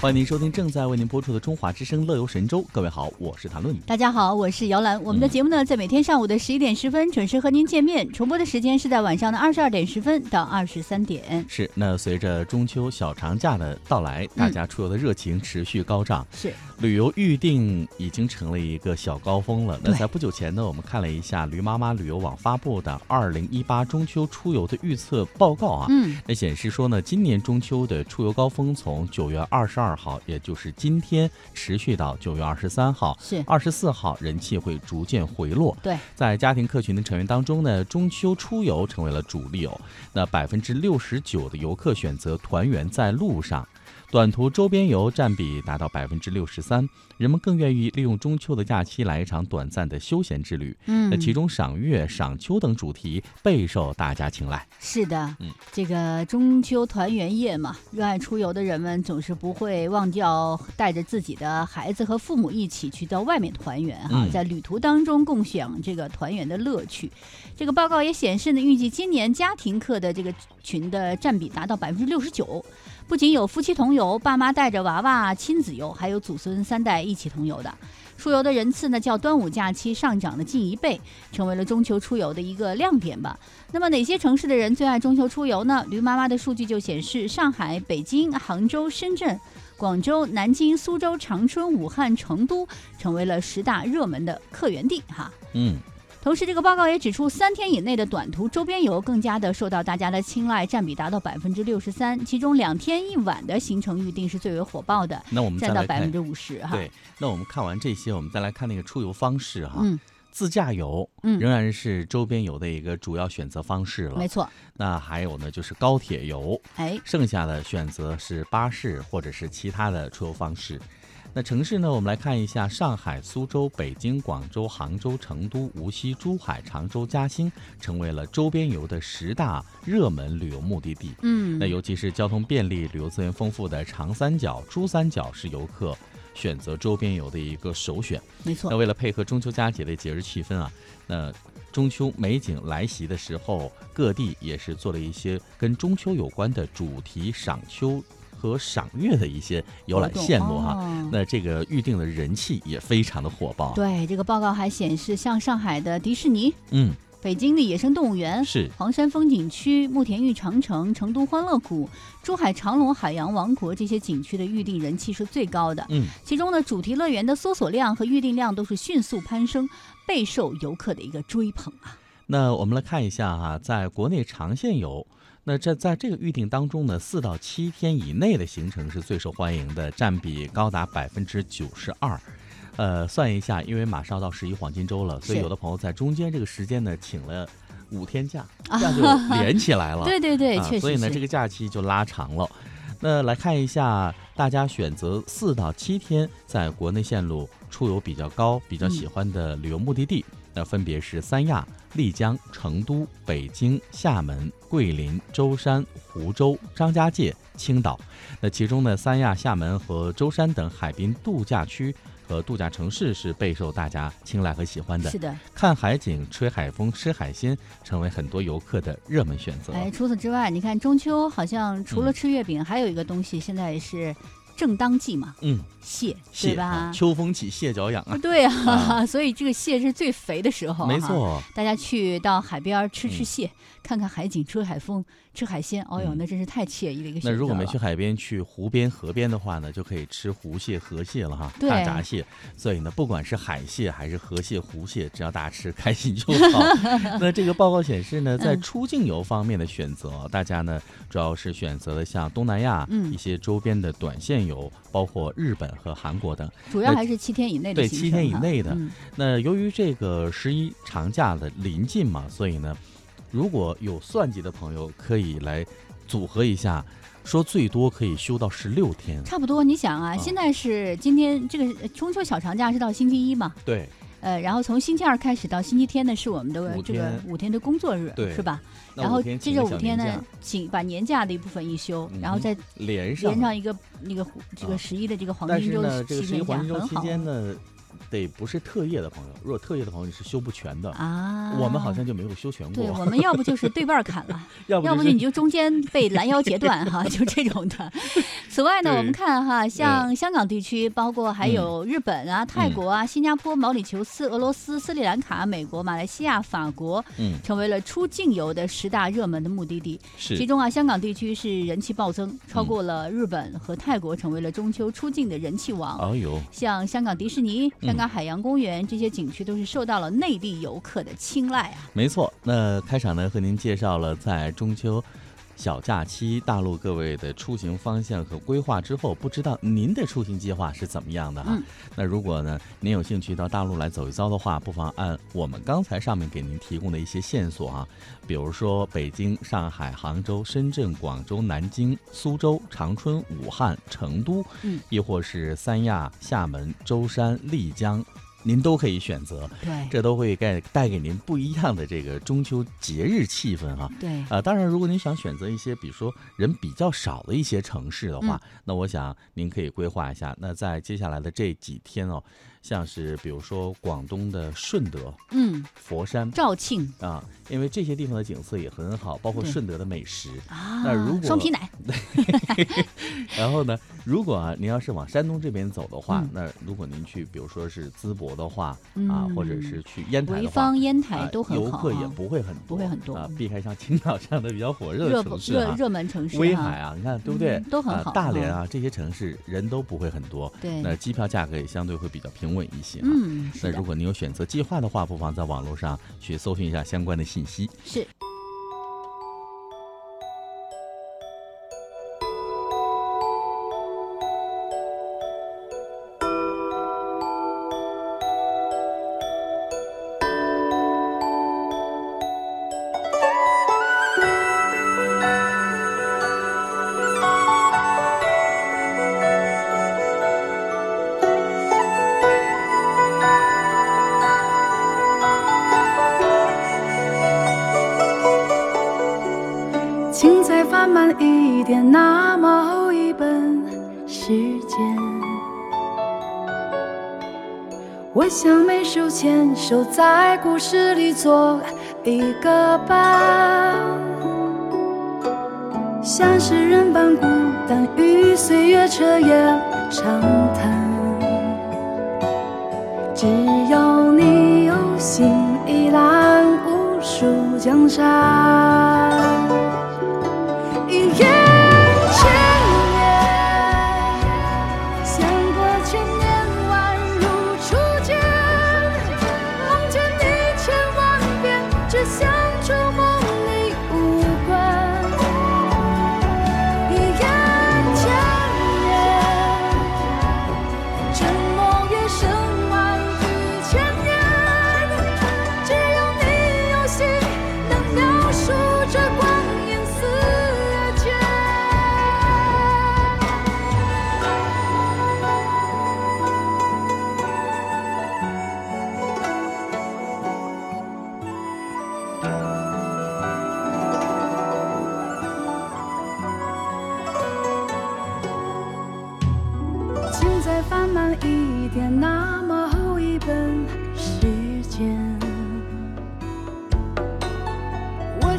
欢迎您收听正在为您播出的《中华之声·乐游神州》。各位好，我是谭论。大家好，我是姚兰。我们的节目呢，在每天上午的十一点十分准时和您见面，重播的时间是在晚上的二十二点十分到二十三点。是。那随着中秋小长假的到来，大家出游的热情持续高涨。是。旅游预定已经成了一个小高峰了。那在不久前呢，我们看了一下驴妈妈旅游网发布的二零一八中秋出游的预测报告啊。嗯。那显示说呢，今年中秋的出游高峰从九月二十二号，也就是今天，持续到九月二十三号。是。二十四号人气会逐渐回落。对。在家庭客群的成员当中呢，中秋出游成为了主力哦。那百分之六十九的游客选择团圆在路上。短途周边游占比达到百分之六十三，人们更愿意利用中秋的假期来一场短暂的休闲之旅。嗯，那其中赏月、赏秋等主题备受大家青睐。是的，嗯，这个中秋团圆夜嘛，热爱出游的人们总是不会忘掉带着自己的孩子和父母一起去到外面团圆哈，在旅途当中共享这个团圆的乐趣。这个报告也显示呢，预计今年家庭客的这个群的占比达到百分之六十九。不仅有夫妻同游，爸妈带着娃娃亲子游，还有祖孙三代一起同游的。出游的人次呢，较端午假期上涨了近一倍，成为了中秋出游的一个亮点吧。那么哪些城市的人最爱中秋出游呢？驴妈妈的数据就显示，上海、北京、杭州、深圳、广州、南京、苏州、长春、武汉、成都成为了十大热门的客源地。哈，嗯。同时，这个报告也指出，三天以内的短途周边游更加的受到大家的青睐，占比达到百分之六十三。其中两天一晚的行程预定是最为火爆的，那我们占到百分之五十哈。对，那我们看完这些，我们再来看那个出游方式哈。嗯。自驾游，嗯，仍然是周边游的一个主要选择方式了。没错。那还有呢，就是高铁游，哎，剩下的选择是巴士或者是其他的出游方式。那城市呢？我们来看一下：上海、苏州、北京、广州、杭州、成都、无锡、珠海、常州、嘉兴，成为了周边游的十大热门旅游目的地。嗯，那尤其是交通便利、旅游资源丰富的长三角、珠三角是游客选择周边游的一个首选。没错。那为了配合中秋佳节的节日气氛啊，那中秋美景来袭的时候，各地也是做了一些跟中秋有关的主题赏秋。和赏月的一些游览线路哈，那这个预定的人气也非常的火爆。对，这个报告还显示，像上海的迪士尼，嗯，北京的野生动物园，是黄山风景区、慕田峪长城、成都欢乐谷、珠海长隆海洋王国这些景区的预定人气是最高的。嗯，其中呢，主题乐园的搜索量和预定量都是迅速攀升，备受游客的一个追捧啊。那我们来看一下哈，在国内长线游。那这在这个预定当中呢，四到七天以内的行程是最受欢迎的，占比高达百分之九十二。呃，算一下，因为马上到十一黄金周了，所以有的朋友在中间这个时间呢，请了五天假，这样就连起来了。对对对，确实。所以呢，这个假期就拉长了。那来看一下，大家选择四到七天在国内线路出游比较高、比较喜欢的旅游目的地。那分别是三亚、丽江、成都、北京、厦门、桂林、舟山、湖州、张家界、青岛。那其中呢，三亚、厦门和舟山等海滨度假区和度假城市是备受大家青睐和喜欢的。是的，看海景、吹海风、吃海鲜，成为很多游客的热门选择。哎，除此之外，你看中秋好像除了吃月饼，还有一个东西现在是。正当季嘛，嗯，蟹，对吧？秋风起，蟹脚痒啊！对啊，所以这个蟹是最肥的时候，没错。大家去到海边吃吃蟹，看看海景，吹海风，吃海鲜，哦哟，那真是太惬意的一个。那如果没去海边，去湖边、河边的话呢，就可以吃湖蟹、河蟹了哈，大闸蟹。所以呢，不管是海蟹还是河蟹、湖蟹，只要大家吃开心就好。那这个报告显示呢，在出境游方面的选择，大家呢主要是选择了像东南亚一些周边的短线游。有包括日本和韩国等，主要还是七天以内的。对，七天以内的。那由于这个十一长假的临近嘛，所以呢，如果有算计的朋友，可以来组合一下，说最多可以休到十六天。差不多，你想啊，现在是今天这个中秋小长假是到星期一嘛？对。呃，然后从星期二开始到星期天呢，是我们的这个五天的工作日，是吧？然后接着五天呢，请把年假的一部分一休，然后再连上连上一个那个这个十一的这个黄金周期间呢，得不是特业的朋友，如果特业的朋友你是修不全的啊。我们好像就没有修全过。对，我们要不就是对半砍了，要不就你就中间被拦腰截断哈，就这种的。此外呢，我们看哈，像香港地区，包括还有日本啊、泰国啊、新加坡、毛里求斯、俄罗斯、斯里兰卡、美国、马来西亚、法国，嗯，成为了出境游的十大热门的目的地。是。其中啊，香港地区是人气暴增，超过了日本和泰国，成为了中秋出境的人气王。哦呦，像香港迪士尼、香港海洋公园这些景区，都是受到了内地游客的青睐啊。没错，那开场呢，和您介绍了在中秋。小假期，大陆各位的出行方向和规划之后，不知道您的出行计划是怎么样的哈？那如果呢，您有兴趣到大陆来走一遭的话，不妨按我们刚才上面给您提供的一些线索啊，比如说北京、上海、杭州、深圳、广州、南京、苏州、长春、武汉、成都，嗯，亦或是三亚、厦门、舟山、丽江。您都可以选择，对，这都会带带给您不一样的这个中秋节日气氛哈。对，啊，当然，如果您想选择一些，比如说人比较少的一些城市的话，那我想您可以规划一下。那在接下来的这几天哦。像是比如说广东的顺德，嗯，佛山、肇庆啊，因为这些地方的景色也很好，包括顺德的美食啊。那如果双皮奶，然后呢，如果啊您要是往山东这边走的话，那如果您去，比如说是淄博的话啊，或者是去烟台的话，潍坊、烟台都很好，游客也不会很多，不会很多啊。避开像青岛这样的比较火热的城市啊，热热门城市，威海啊，你看对不对？都很好。大连啊这些城市人都不会很多，对，那机票价格也相对会比较平稳一些。嗯。那如果你有选择计划的话，不妨在网络上去搜寻一下相关的信息。是。慢一点，那么一本时间，我想每手牵手在故事里做一个伴，像诗人般孤单，与岁月彻夜长谈。只要你有心，一览无数江山。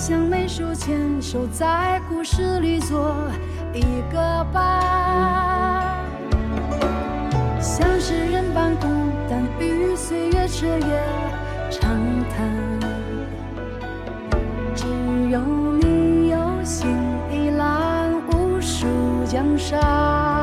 像每手牵手，在故事里做一个伴，像诗人般孤单，与岁月彻夜长谈。只有你有心，一览无数江山。